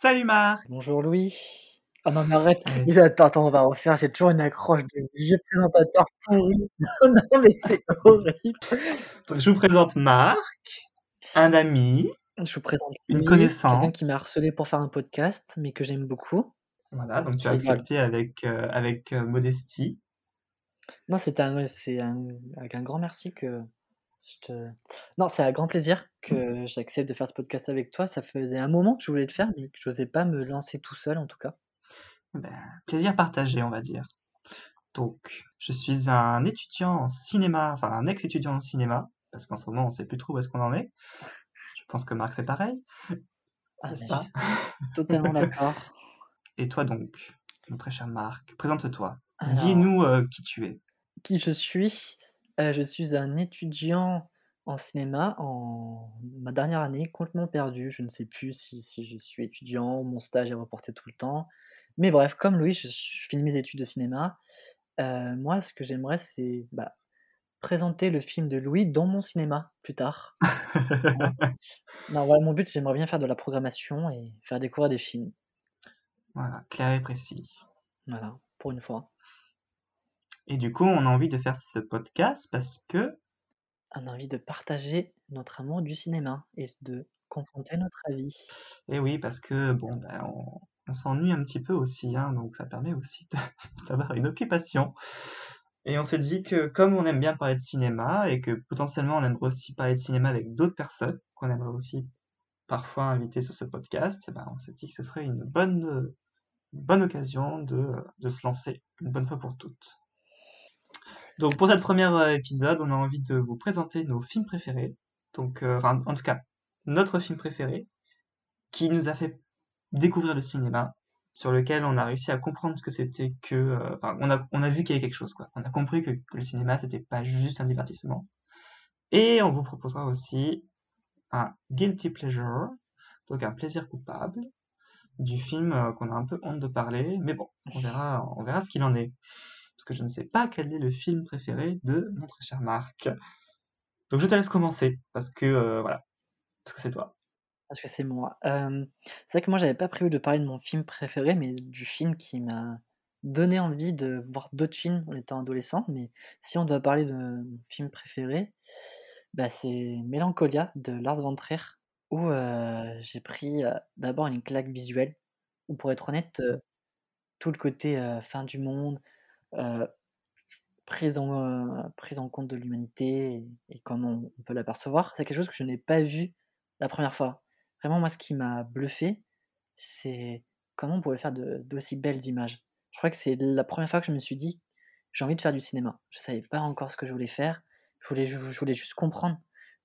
Salut Marc Bonjour Louis. Ah non mais arrête, Ouais. attends, attends, on va refaire, j'ai toujours une accroche de vieux présentateur pourri. Non, non mais c'est horrible. Donc, je vous présente Marc, un ami, Je vous présente une Louis, quelqu'un connaissance. qui m'a harcelé pour faire un podcast, mais que j'aime beaucoup. Voilà, donc tu as accepté avec, euh, avec euh, modestie. Non, c'est un, c'est un, avec un grand merci que je te. Non, c'est un grand plaisir que j'accepte de faire ce podcast avec toi. Ça faisait un moment que je voulais le faire, mais que je n'osais pas me lancer tout seul en tout cas. Ben, plaisir partagé, on va dire. Donc, je suis un étudiant en cinéma, enfin un ex-étudiant en cinéma, parce qu'en ce moment, on ne sait plus trop où est-ce qu'on en est. Je pense que Marc, c'est pareil, Ah, mais pas? totalement d'accord. Et toi donc, mon très cher Marc, présente-toi. Alors, Dis-nous euh, qui tu es. qui je suis? Euh, je suis un étudiant en cinéma en ma dernière année, complètement perdu. Je ne sais plus si, si je suis étudiant, mon stage est reporté tout le temps. Mais bref, comme Louis, je, je finis mes études de cinéma. Euh, moi, ce que j'aimerais, c'est bah, présenter le film de Louis dans mon cinéma plus tard. Non, voilà, mon but, j'aimerais bien faire de la programmation et faire découvrir des films. Voilà, clair et précis. Voilà, pour une fois. Et du coup, on a envie de faire ce podcast parce que, On a envie de partager notre amour du cinéma et de confronter notre avis. eh oui, parce que bon, ben, on, on s'ennuie un petit peu aussi, hein, donc ça permet aussi de- d'avoir une occupation. Et on s'est dit que comme on aime bien parler de cinéma et que potentiellement on aimerait aussi parler de cinéma avec d'autres personnes qu'on aimerait aussi parfois inviter sur ce podcast, eh ben, on s'est dit que ce serait une bonne, une bonne occasion de, de se lancer une bonne fois pour toutes. Donc pour cette première euh, épisode, on a envie de vous présenter nos films préférés. Donc, euh, enfin, en tout cas, notre film préféré qui nous a fait découvrir le cinéma, sur lequel on a réussi à comprendre ce que c'était que, euh, enfin, on a, on a vu qu'il y avait quelque chose, quoi. On a compris que, le cinéma, c'était pas juste un divertissement. Et on vous proposera aussi un guilty pleasure, donc un plaisir coupable du film euh, qu'on a un peu honte de parler, mais bon, on verra, on verra ce qu'il en est. Parce que je ne sais pas quel est le film préféré de notre cher Marc. Donc je te laisse commencer, parce que, euh, voilà, parce que c'est toi. Parce que c'est moi. Euh, c'est vrai que moi, j'avais pas prévu de parler de mon film préféré, mais du film qui m'a donné envie de voir d'autres films en étant adolescent. Mais si on doit parler de mon film préféré, bah, c'est Mélancolia de Lars von Trier, où euh, j'ai pris d'abord une claque visuelle, où pour être honnête, tout le côté fin du monde, euh, prise en, euh, prise en compte de l'humanité et, comment on peut l'apercevoir, c'est quelque chose que je n'ai pas vu la première fois. Vraiment, moi, ce qui m'a bluffé, c'est comment on pouvait faire d'aussi belles images. Je crois que c'est la première fois que je me suis dit, j'ai envie de faire du cinéma. Je savais pas encore ce que je voulais faire. Je voulais, je voulais juste comprendre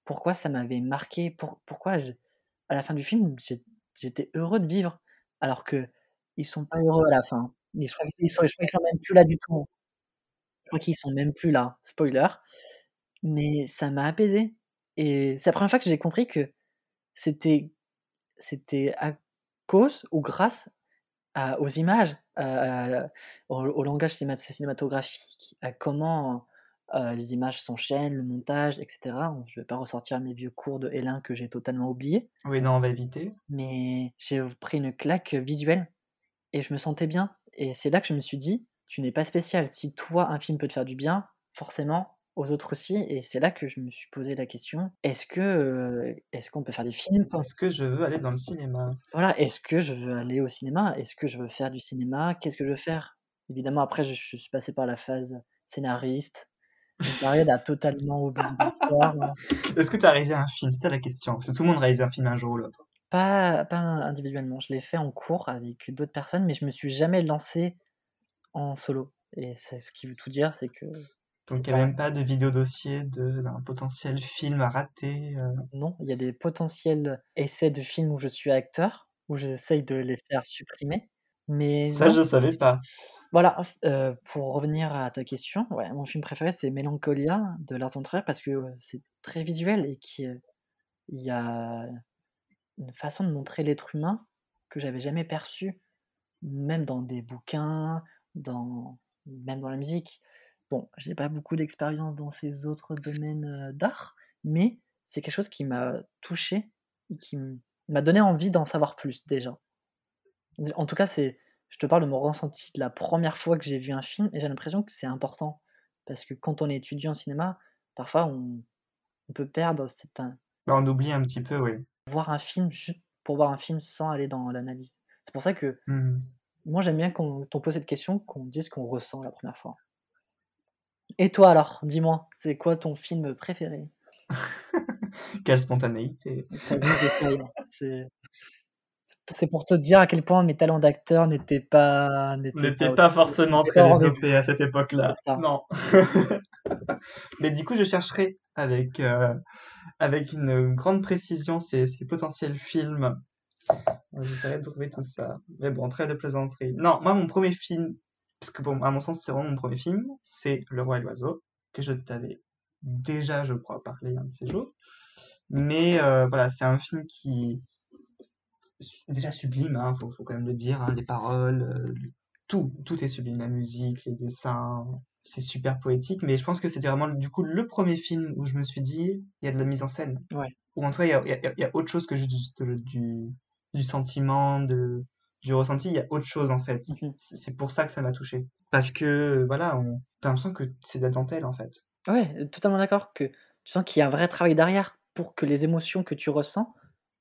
pourquoi ça m'avait marqué, pour- pourquoi à la fin du film, j'étais heureux de vivre, alors que ils sont pas heureux à la fin. Ils- Je crois qu'ils sont, je crois qu'ils sont même plus là du tout. Je crois qu'ils sont même plus là, spoiler. Mais ça m'a apaisé. Et c'est la première fois que j'ai compris que c'était c'était à cause ou grâce à aux images, à au au langage cinéma cinématographique, à comment, heu, les images s'enchaînent, le montage et cetera. Je vais pas ressortir mes vieux cours de L1 que j'ai totalement oubliés, Oui, non, on va éviter. mais j'ai pris une claque visuelle et je me sentais bien et c'est là que je me suis dit: «Tu n'es pas spécial. Si toi, un film peut te faire du bien, forcément aux autres aussi» et c'est là que je me suis posé la question: «Est-ce que, est-ce qu'on peut faire des films quand» Est-ce que je veux aller dans le cinéma? Voilà, est-ce que je veux aller au cinéma? Est-ce que je veux faire du cinéma? Qu'est-ce que je veux faire? Évidemment, après, je je suis passé par la phase scénariste. Une période à totalement oublier l'histoire, hein. Est-ce que tu as réalisé un film? C'est la question. Parce que tout le monde réalise un film un jour ou l'autre. Pas pas individuellement. Je l'ai fait en cours avec d'autres personnes, mais je me suis jamais lancé en solo et c'est ce qui veut tout dire, c'est que Donc il n'y a pas même pas de vidéo dossier d'un potentiel film à rater. euh? non, il y a des potentiels essais de films où je suis acteur, où j'essaye de les faire supprimer, mais Ça, non. je savais pas. Voilà, heu, pour revenir à ta question, ouais, mon film préféré, c'est Mélancolia de Lars von Trier parce que, c'est très visuel et qu'il y a une façon de montrer l'être humain que j'avais jamais perçue, même dans des bouquins, dans même dans la musique. Bon, j'ai pas beaucoup d'expérience dans ces autres domaines, heu, d'art, mais c'est quelque chose qui m'a touché qui m'a donné envie d'en savoir plus déjà. en tout cas, c'est je te parle de mon ressenti de la première fois que j'ai vu un film et j'ai l'impression que c'est important. Parce que quand on est étudiant en cinéma, parfois on on peut perdre cette Bah, on oublie un petit peu, oui. Voir un film juste pour voir un film sans aller dans l'analyse. C'est pour ça que Mmh. moi j'aime bien qu'on on pose cette question, qu'on dise ce qu'on ressent la première fois. Et toi alors, dis-moi, c'est quoi ton film préféré? Quelle spontanéité! Hein. C'est pour te dire à quel point mes talents d'acteur n'étaient pas n'étaient pas pas forcément très développés à cette époque-là. Non. Mais du coup, je chercherai avec, heu, avec une grande précision ces potentiels films. J'essaierai de trouver tout ça. Mais bon, trêve de plaisanterie. Non, moi, mon premier film, parce que à mon sens, c'est vraiment mon premier film, c'est Le Roi et l'Oiseau, que je t'avais déjà, je crois, parlé un de ces jours. Mais heu, voilà, c'est un film qui déjà sublime, hein, faut, faut quand même le dire, hein, les paroles, euh, tout, tout est sublime, la musique, les dessins, c'est super poétique, mais je pense que c'était vraiment du coup le premier film où je me suis dit, il y a de la mise en scène. Ouais. Ou en tout cas, il y a, y a- il y a autre chose que juste du, du, du sentiment, de, du ressenti, il y a autre chose en fait. Mmh C'est c'est pour ça que ça m'a touché. Parce que, voilà, on, t'as l'impression que c'est de la dentelle en fait. Ouais, totalement d'accord que tu sens qu'il y a un vrai travail derrière pour que les émotions que tu ressens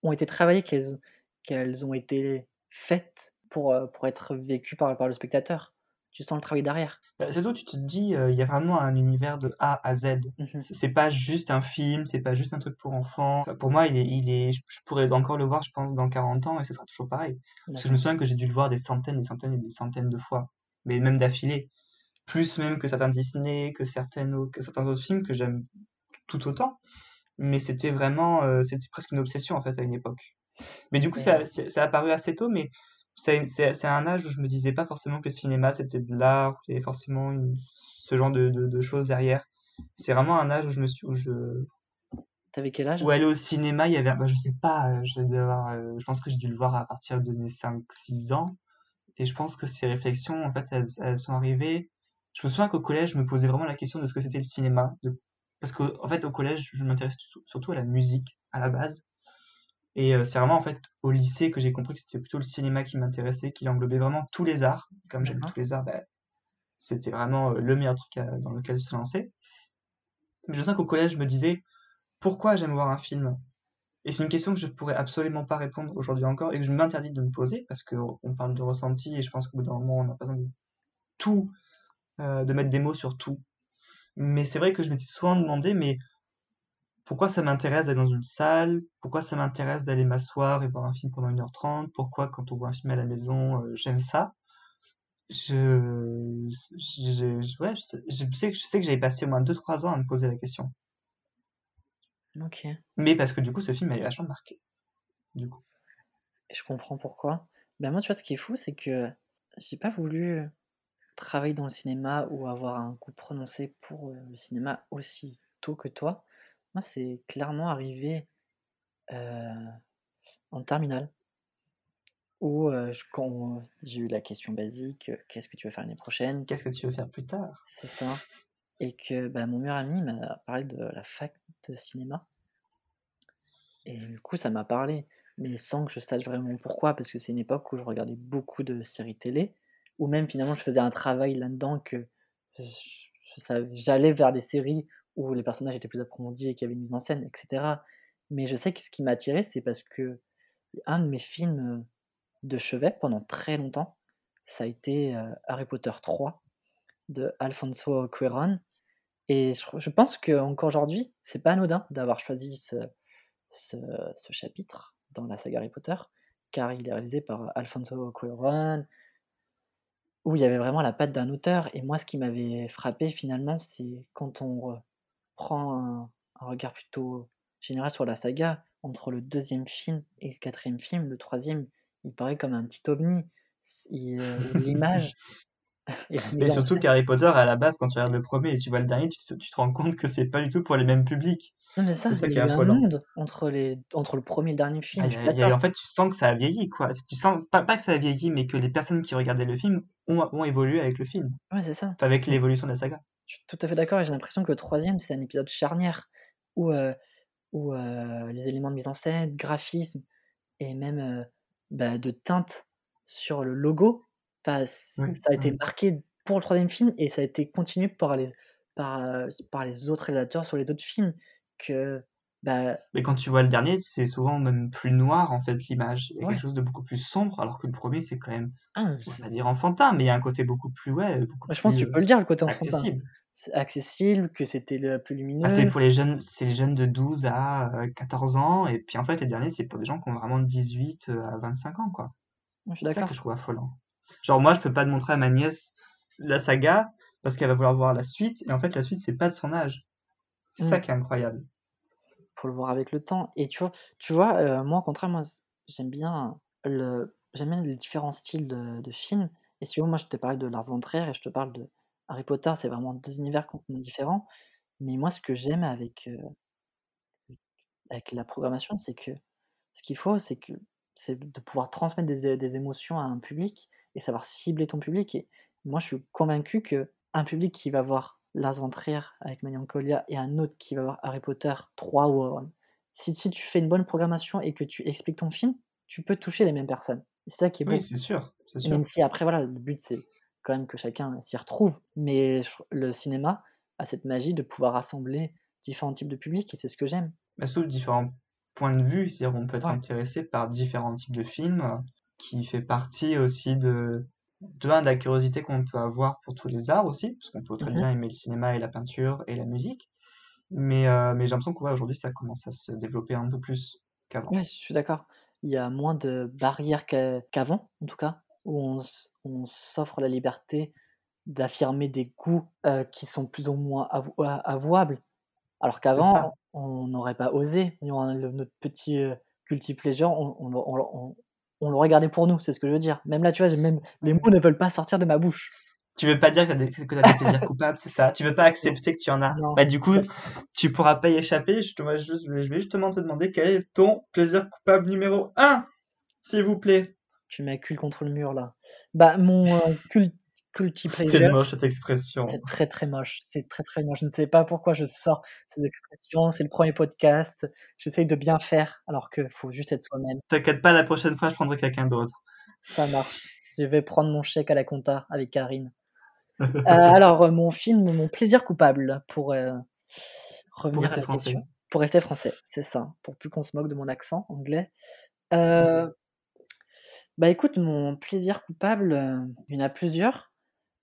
ont été travaillées, qu'elles ont été faites pour, heu, pour être vécues par par le spectateur. Tu sens le travail derrière. Bah, c'est tout, tu te dis, euh, il y a vraiment un univers de A à Z. Mmh C'est c'est pas juste un film, c'est pas juste un truc pour enfants. Enfin, pour moi, il est, il est, je pourrais encore le voir, je pense, dans 40 ans et ce sera toujours pareil. Parce que je me souviens que j'ai dû le voir des centaines, des centaines et des centaines de fois. Mais même d'affilée. Plus même que certains Disney, que certaines, que certains autres films que j'aime tout autant. Mais c'était vraiment, euh, c'était presque une obsession en fait à une époque. Mais du coup, Et ça, ça a apparu assez tôt, mais c'est c'est- c'est un âge où je me disais pas forcément que le cinéma c'était de l'art, qu'il y avait forcément une- ce genre de, de, de choses derrière. C'est vraiment un âge où je me suis, où je, tu quel âge? où aller au cinéma, il y avait, bah, je sais pas, euh, je, avoir, euh, je pense que j'ai dû le voir à partir de mes 5-6 ans. Et je pense que ces réflexions, en fait, elles, elles sont arrivées. Je me souviens qu'au collège, je me posais vraiment la question de ce que c'était le cinéma. de- Parce qu'en en fait, au collège, je m'intéresse surtout à la musique, à la base. Et euh, c'est vraiment, en fait, au lycée que j'ai compris que c'était plutôt le cinéma qui m'intéressait, qui englobait vraiment tous les arts. Comme j'aime tous les arts, bah, c'était vraiment euh, le meilleur truc à- dans lequel se lancer. Mais je sens qu'au collège, je me disais, pourquoi j'aime voir un film? Et c'est une question que je pourrais absolument pas répondre aujourd'hui encore et que je m'interdis de me poser parce qu'on parle de ressenti et je pense qu'au bout d'un moment, on a pas besoin de tout, euh, de mettre des mots sur tout. Mais c'est vrai que je m'étais souvent demandé, mais pourquoi ça m'intéresse d'aller dans une salle? Pourquoi ça m'intéresse d'aller m'asseoir et voir un film pendant 1h30? Pourquoi quand on voit un film à la maison, euh, j'aime ça? Je, ouais, je sais, je sais que, je sais que j'avais passé au moins 2-3 ans à me poser la question. OK. Mais parce que du coup, ce film m'avait vachement marqué. Du coup. Je comprends pourquoi. Ben, moi, tu vois, ce qui est fou, c'est que j'ai pas voulu travailler dans le cinéma ou avoir un goût prononcé pour, heu, le cinéma aussi tôt que toi. Moi, c'est clairement arrivé, en terminale où, heu, je quand j'ai eu la question basique, «Qu'est-ce que tu veux faire l'année prochaine?» Qu'est-ce que tu veux faire plus tard? c'est ça et que, bah, mon meilleur ami m'a parlé de la fac de cinéma et du coup, ça m'a parlé, mais sans que je sache vraiment pourquoi, parce que c'est une époque où je regardais beaucoup de séries télé, ou même finalement je faisais un travail là-dedans que je je sav j'allais vers des séries où les personnages étaient plus approfondis et qu'il y avait une mise en scène et cetera. Mais je sais que ce qui m'a attiré, c'est parce que un de mes films, heu, de chevet pendant très longtemps, ça a été, heu, Harry Potter 3 de Alfonso Cuarón et je pense qu'encore aujourd'hui, c'est pas anodin d'avoir choisi ce chapitre dans la saga Harry Potter, car il est réalisé par Alfonso Cuarón, où il y avait vraiment la patte d'un auteur et moi ce qui m'avait frappé finalement, c'est quand on prend un un regard plutôt général sur la saga, entre le deuxième film et le quatrième film, le troisième il paraît comme un petit ovni. Où l'image et Mais surtout qu'Harry Potter, à la base, quand tu regardes le premier et tu vois le dernier, tu te, tu te rends compte que c'est pas du tout pour les mêmes publics. non mais ça, C'est ça il qui y est a eu un monde entre les entre le premier et le dernier Ah, film, il je y suis a- il y a- d'accord. en fait, tu sens que ça a vieilli, quoi. Tu sens, pas, pas que ça a vieilli, mais que les personnes qui regardaient le film ont, ont évolué avec le film. Ouais, c'est ça. Enfin, avec l'évolution de la saga. Je suis tout à fait d'accord et j'ai l'impression que le troisième c'est un épisode charnière où, heu, où, heu, les éléments de mise en scène, graphisme et même, heu, bah, de teinte sur le logo, bah, Oui, ça a été marqué pour le 3e film et ça a été continué par les par, par les autres réalisateurs sur les autres films que, bah Mais quand tu vois le dernier, c'est souvent même plus noir, en fait, l'image. Il y a quelque chose de beaucoup plus sombre, alors que le 1er, c'est quand même, Ah, on va dire enfantin, mais il y a un côté beaucoup plus ouais, beaucoup Bah, je pense plus, tu peux le dire, le côté enfantin. accessible. C'est accessible, que c'était le plus c'est lumineux. pour les jeunes c'est les jeunes de 12 à, heu, 14 ans et puis, en fait, les derniers, c'est pour des gens qui ont vraiment de 18, heu, à 25 ans, quoi. Ouais, je suis C'est ça que je trouve affolant. Genre, moi, je peux pas te montrer à ma nièce la saga parce qu'elle va vouloir voir la suite et en fait, la suite, c'est pas de son âge. C'est ça Mmh. qui est incroyable. Faut le voir avec le temps et tu vois tu vois, heu, moi, au contraire, moi, j'aime bien le j'aime les différents styles de de films et si moi, je t'ai parlé de Lars von Trier et je te parle de Harry Potter, c'est vraiment 2 univers complètement différents, mais moi, ce que j'aime avec, avec la programmation, c'est que ce qu'il faut, c'est que c'est de pouvoir transmettre des émotions à un public et savoir cibler ton public et moi, je suis convaincu qu'un public qui va voir Lars von Trier avec Melancholia et un autre qui va voir Harry Potter 3 ou, heu, si si tu fais une bonne programmation et que tu expliques ton film, tu peux toucher les mêmes personnes. C'est ça qui est Oui, beau. c'est sûr, c'est Même sûr. si après, voilà, le but, c'est quand même que chacun s'y retrouve, mais le cinéma a cette magie de pouvoir rassembler différents types de publics et c'est ce que j'aime. Bah, surtout différents points de vue, c'est-à-dire on peut être Ouais. intéressé par différents types de films, qui fait partie aussi de de 1 de la curiosité qu'on peut avoir pour tous les arts aussi, parce qu'on peut très Mmh mh. bien aimer le cinéma et la peinture et la musique, mais heu, mais j'ai l'impression que, ouais, aujourd'hui, ça commence à se développer un peu plus qu'avant. Ouais, je suis d'accord. Il y a moins de barrières qu'a qu'avant, en tout cas, où on s on s'offre la liberté d'affirmer des goûts, qui sont plus ou moins avou avouables. Alors qu'avant, on n'aurait pas osé, nous, on le notre petit, heu, guilty pleasure, on on on le on on le regardait pour nous, c'est ce que je veux dire. Même là, tu vois, j'ai même les mots ne veulent pas sortir de ma bouche. Tu veux pas dire que tu as des que tu as des plaisirs coupables, c'est ça? Tu veux pas accepter que tu en as? non. Bah, du coup, tu pourras pas y échapper, je te moi, juste je vais justement te demander quel est ton plaisir coupable numéro 1, s'il vous plaît? Tu m'accules contre le mur, là. Bah, mon, heu, cul C'est moche cette expression. c'est très, très moche, c'est très, très moche. Je ne sais pas pourquoi je sors ces expressions, c'est le 1er podcast, j'essaye de bien faire alors qu'il faut juste être soi-même. T'inquiète pas, la prochaine fois, je prendrai quelqu'un d'autre. Ça marche. Je vais prendre mon chèque à la compta avec Karine. Heu, alors, mon film, mon plaisir coupable pour, Pour revenir à la français. question. Pour rester français, c'est ça, pour plus qu'on se moque de mon accent anglais. Heu, bah, écoute, mon plaisir coupable, heu, il y en a plusieurs,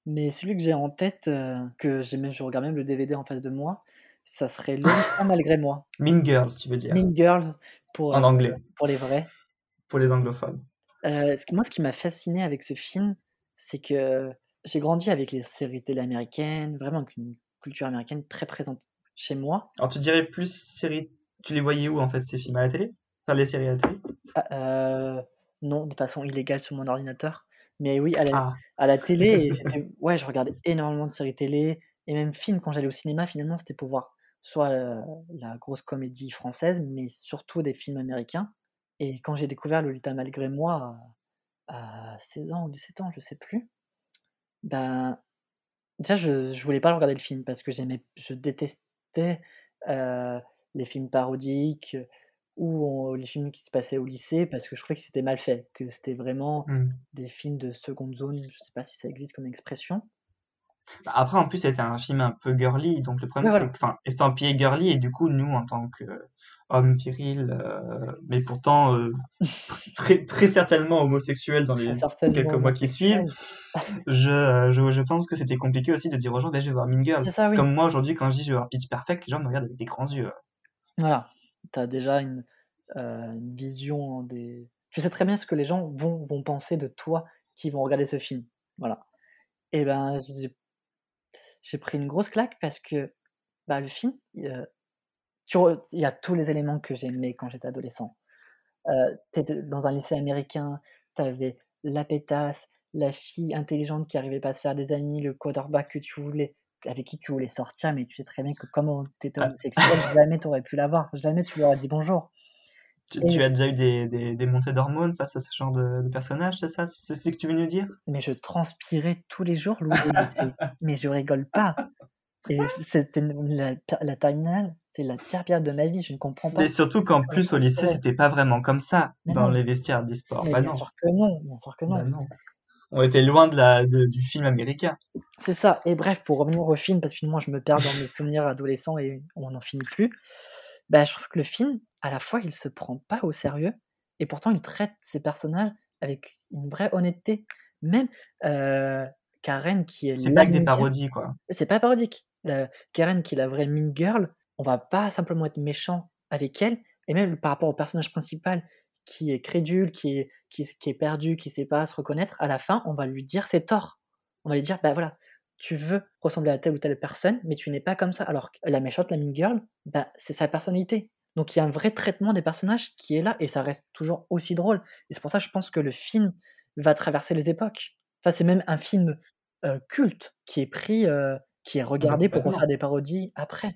mais celui que j'ai en tête, heu, que j'ai même je regarde même le DVD en face de moi, ça serait Lolita malgré moi. Mean Girls, tu veux dire? Mean Girls pour, En heu, anglais. pour les vrais. Pour les anglophones. Ce moi, ce qui m'a fasciné avec ce film, c'est que j'ai grandi avec les séries télé américaines, vraiment avec une culture américaine très présente chez moi. Alors tu dirais plus séries tu les voyais où, en fait, ces films, à la télé? Enfin, les séries à la télé? Ah, heu, non, de façon illégale sur mon ordinateur, mais oui, à la Ah. à la télé et ouais, je regardais énormément de séries télé et même films. Quand j'allais au cinéma, finalement, c'était pour voir soit, la grosse comédie française, mais surtout des films américains. Et quand j'ai découvert Lolita malgré moi à à 16 ans ou 17 ans, je sais plus, ben, déjà, je je voulais pas regarder le film parce que j'aimais je détestais, heu, les films parodiques ou on les films qui se passaient au lycée parce que je trouvais que c'était mal fait, que c'était vraiment Mmh. des films de seconde zone, je sais pas si ça existe comme expression. Bah, après, en plus, c'était un film un peu girly, donc le Ouais, problème, c'est voilà. que enfin, estampillé girly et du coup, nous, en tant qu'hommes virils, heu, mais pourtant, heu, très très certainement homosexuels dans Très les quelques mois qui suivent, homosexuel. je, heu, je je pense que c'était compliqué aussi de dire aux gens: «Beh, je vais voir Mean Girls». C'est ça, oui. Comme moi, aujourd'hui, quand je dis: «Je vais voir Pitch Perfect», les gens me regardent avec des grands yeux. Voilà, tu as déjà une, vision des tu sais très bien ce que les gens vont vont penser de toi qui vont regarder ce film, voilà et ben, j'ai pris une grosse claque parce que, bah, le film, il, y a tous les éléments que j'aimais quand j'étais adolescent. Heu, tu dans un lycée américain, tu la pétasse, la fille intelligente qui arrivait pas à se faire des amis, le quarterback que tu voulais avec qui tu voulais sortir, mais tu sais très bien que comme on tu étais Ah. homosexuel, jamais tu aurais pu l'avoir, jamais tu lui aurais dit bonjour Tu as déjà eu des des des montées d'hormones face à ce genre de de personnage, c'est ça? C'est ce que tu veux nous dire? Mais je transpirais tous les jours, Louis, au lycée, mais je rigole pas c'était la la terminale, c'est la pire période de ma vie, je ne comprends pas. Mais surtout qu'en plus, au lycée, c'était pas vraiment comme ça dans les vestiaires d'e-sport. Bah bien sûr que non, bien sûr que non. Bah on était loin de la, du film américain. C'est ça. Et bref, pour revenir au film, parce que finalement, je me perds dans mes souvenirs adolescents et on n'en finit plus. Bah, je trouve que le film, à la fois, il se prend pas au sérieux et pourtant, il traite ses personnages avec une vraie honnêteté. Même euh, Karen, qui est. C'est pas que des parodies, quoi. C'est pas parodique. Karen, qui est la vraie mean girl, on va pas simplement être méchant avec elle. Et même par rapport au personnage principal, qui est crédule, qui est, qui, est perdu, qui sait pas se reconnaître, à la fin, on va lui dire c'est tort. On va lui dire, bah voilà, tu veux ressembler à telle ou telle personne, mais tu n'es pas comme ça. Alors la méchante, la mean girl, bah, c'est sa personnalité. Donc il y a un vrai traitement des personnages qui est là et ça reste toujours aussi drôle. Et c'est pour ça que je pense que le film va traverser les époques. Enfin, c'est même un film culte qui est pris, qui est regardé pour faire des parodies après.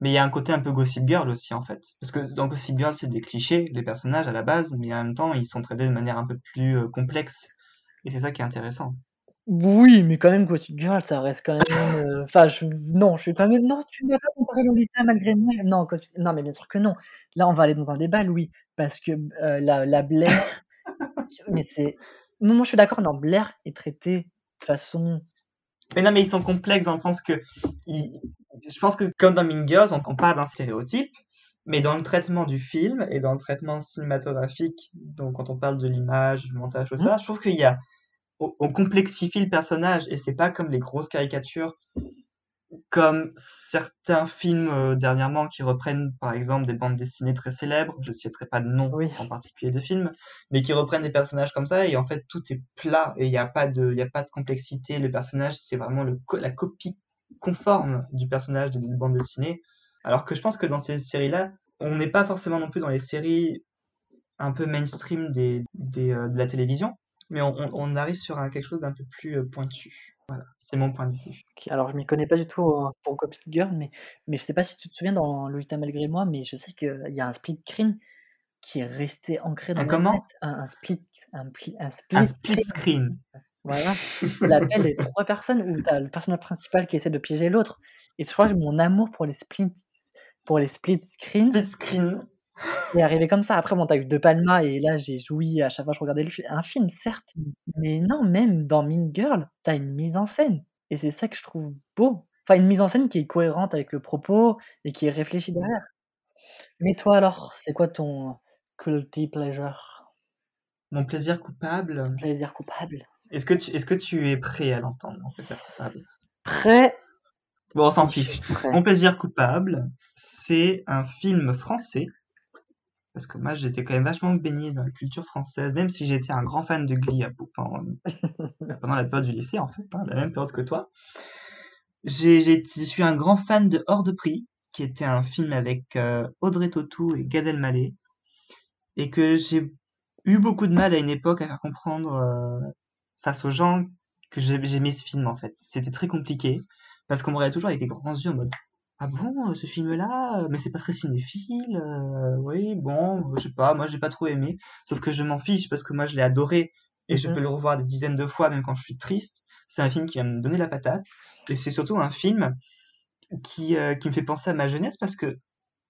Mais il y a un côté un peu Gossip Girl aussi, en fait. Parce que dans Gossip Girl, c'est des clichés, les personnages à la base, mais en même temps, ils sont traités de manière un peu plus complexe. Et c'est ça qui est intéressant. Oui, mais quand même, Gossip Girl, ça reste quand même. Enfin, non, je suis quand même. Non, tu ne vas pas comparer Lolita malgré moi. Non, non, mais bien sûr que non. Là, on va aller dans un débat, Louis, parce que la, la Blair. mais c'est. Non, moi, je suis d'accord, non, Blair est traité de façon mais non, mais ils sont complexes dans le sens que je pense que comme dans Mean Girls, on, parle d'un stéréotype, mais dans le traitement du film et dans le traitement cinématographique, donc quand on parle de l'image, du montage, tout ça, mmh. je trouve qu'il y a on, complexifie le personnage et c'est pas comme les grosses caricatures comme certains films euh, dernièrement qui reprennent par exemple des bandes dessinées très célèbres, je ne citerai pas de nom en particulier de films, mais qui reprennent des personnages comme ça et en fait tout est plat et il n'y a pas de il a pas de complexité, le personnage c'est vraiment le, la copie conforme du personnage des bandes dessinées. Alors que je pense que dans ces séries-là, on n'est pas forcément non plus dans les séries un peu mainstream des, des euh, de la télévision, mais on, on, arrive sur quelque chose d'un peu plus euh, pointu. Voilà. C'est mon point de vue. alors je m'y connais pas du tout euh, pour Gossip Girl, mais, mais je sais pas si tu te souviens dans Lolita malgré moi, mais je sais qu'il y a un split screen qui est resté ancré dans un comment? Un, split, un, un split, un split screen. Voilà. L'appel des trois personnes où tu as le personnage principal qui essaie de piéger l'autre. Et je crois que mon amour pour les split, pour les split screen, split screen. Est arrivé comme ça. Après, bon, t'as eu De Palma et là, j'ai joui à chaque fois que je regardais un film, certes. Mais non, même dans Mean Girl, t'as une mise en scène. Et c'est ça que je trouve beau. Enfin, une mise en scène qui est cohérente avec le propos et qui est réfléchie derrière. Mais toi alors, c'est quoi ton guilty pleasure? Mon plaisir coupable? Plaisir coupable. Est-ce que, tu, est-ce que tu es prêt à l'entendre, mon plaisir coupable? Prêt? Bon, on s'en fiche. Mon plaisir coupable, c'est un film français parce que moi j'étais quand même vachement baigné dans la culture française, même si j'étais un grand fan de Glee pendant, pendant la période du lycée en fait, hein, la même période que toi. Je suis un grand fan de Hors de prix, qui était un film avec euh, Audrey Tautou et Gad Elmaleh, et que j'ai eu beaucoup de mal à une époque à faire comprendre euh, face aux gens que j'aimais ce film en fait. C'était très compliqué, parce qu'on me regardait toujours avec des grands yeux en mode ah bon, ce film-là, mais c'est pas très cinéphile, euh, oui, bon, je sais pas, moi j'ai pas trop aimé, sauf que je m'en fiche parce que moi je l'ai adoré et je mhm. peux le revoir des dizaines de fois même quand je suis triste. C'est un film qui va me donner la patate et c'est surtout un film qui, euh, qui me fait penser à ma jeunesse parce que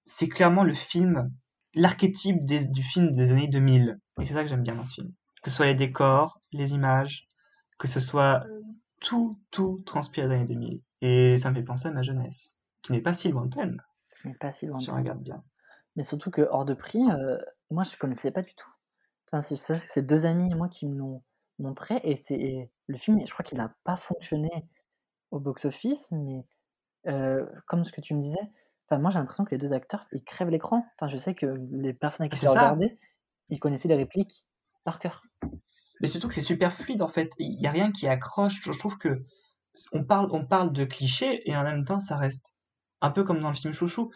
c'est clairement le film, l'archétype du film des années 2000 et c'est ça que j'aime bien dans ce film. Que ce soit les décors, les images, que ce soit tout, tout transpire des années 2000 et ça me fait penser à ma jeunesse qui n'est pas si lointaine. Qui n'est pas si lointaine. Si on regarde bien. Mais surtout que hors de prix, euh, moi je connaissais pas du tout. Enfin, c'est deux amis et moi qui me l'ont montré et c'est le film, je crois qu'il n'a pas fonctionné au box-office, mais euh, comme ce que tu me disais, enfin, moi j'ai l'impression que les deux acteurs ils crèvent l'écran. Enfin, je sais que les personnes qui se regardaient, ils connaissaient les répliques par cœur. Mais surtout que c'est super fluide en fait. Il n'y a rien qui accroche. Je trouve que on parle, on parle de clichés et en même temps ça reste un peu comme dans le film Chouchou,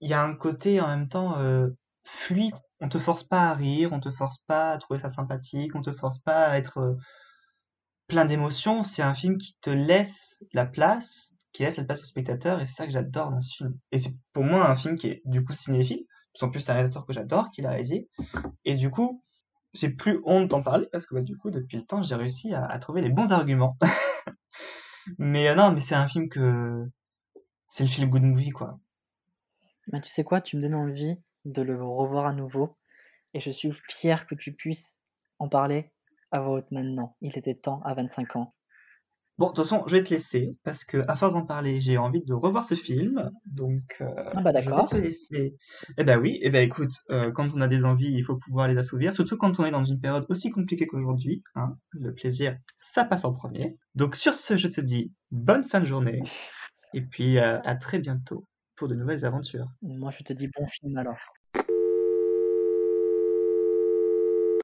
il y a un côté en même temps euh, fluide. On te force pas à rire, on te force pas à trouver ça sympathique, on te force pas à être euh, plein d'émotions. C'est un film qui te laisse la place, qui laisse la place au spectateur, et c'est ça que j'adore dans ce film. Et c'est pour moi un film qui est du coup cinéphile, en plus c'est un réalisateur que j'adore, qui l'a réalisé, et du coup j'ai plus honte d'en parler parce que bah, du coup depuis le temps j'ai réussi à, trouver les bons arguments. mais euh, non, mais c'est un film que c'est le feel good movie, quoi. Bah, tu sais quoi? Tu me donnes envie de le revoir à nouveau et je suis fier que tu puisses en parler à voix haute maintenant. Il était temps à 25 ans. Bon, de toute façon, je vais te laisser parce que à force d'en parler, j'ai envie de revoir ce film, donc heu, Ah bah, je vais d'accord. te laisser. Eh bah, oui, eh bah, écoute, heu, quand on a des envies, il faut pouvoir les assouvir, surtout quand on est dans une période aussi compliquée qu'aujourd'hui, hein. Le plaisir, ça passe en premier. Donc sur ce, je te dis bonne fin de journée et puis, heu, à très bientôt pour de nouvelles aventures. Moi, je te dis bon film alors.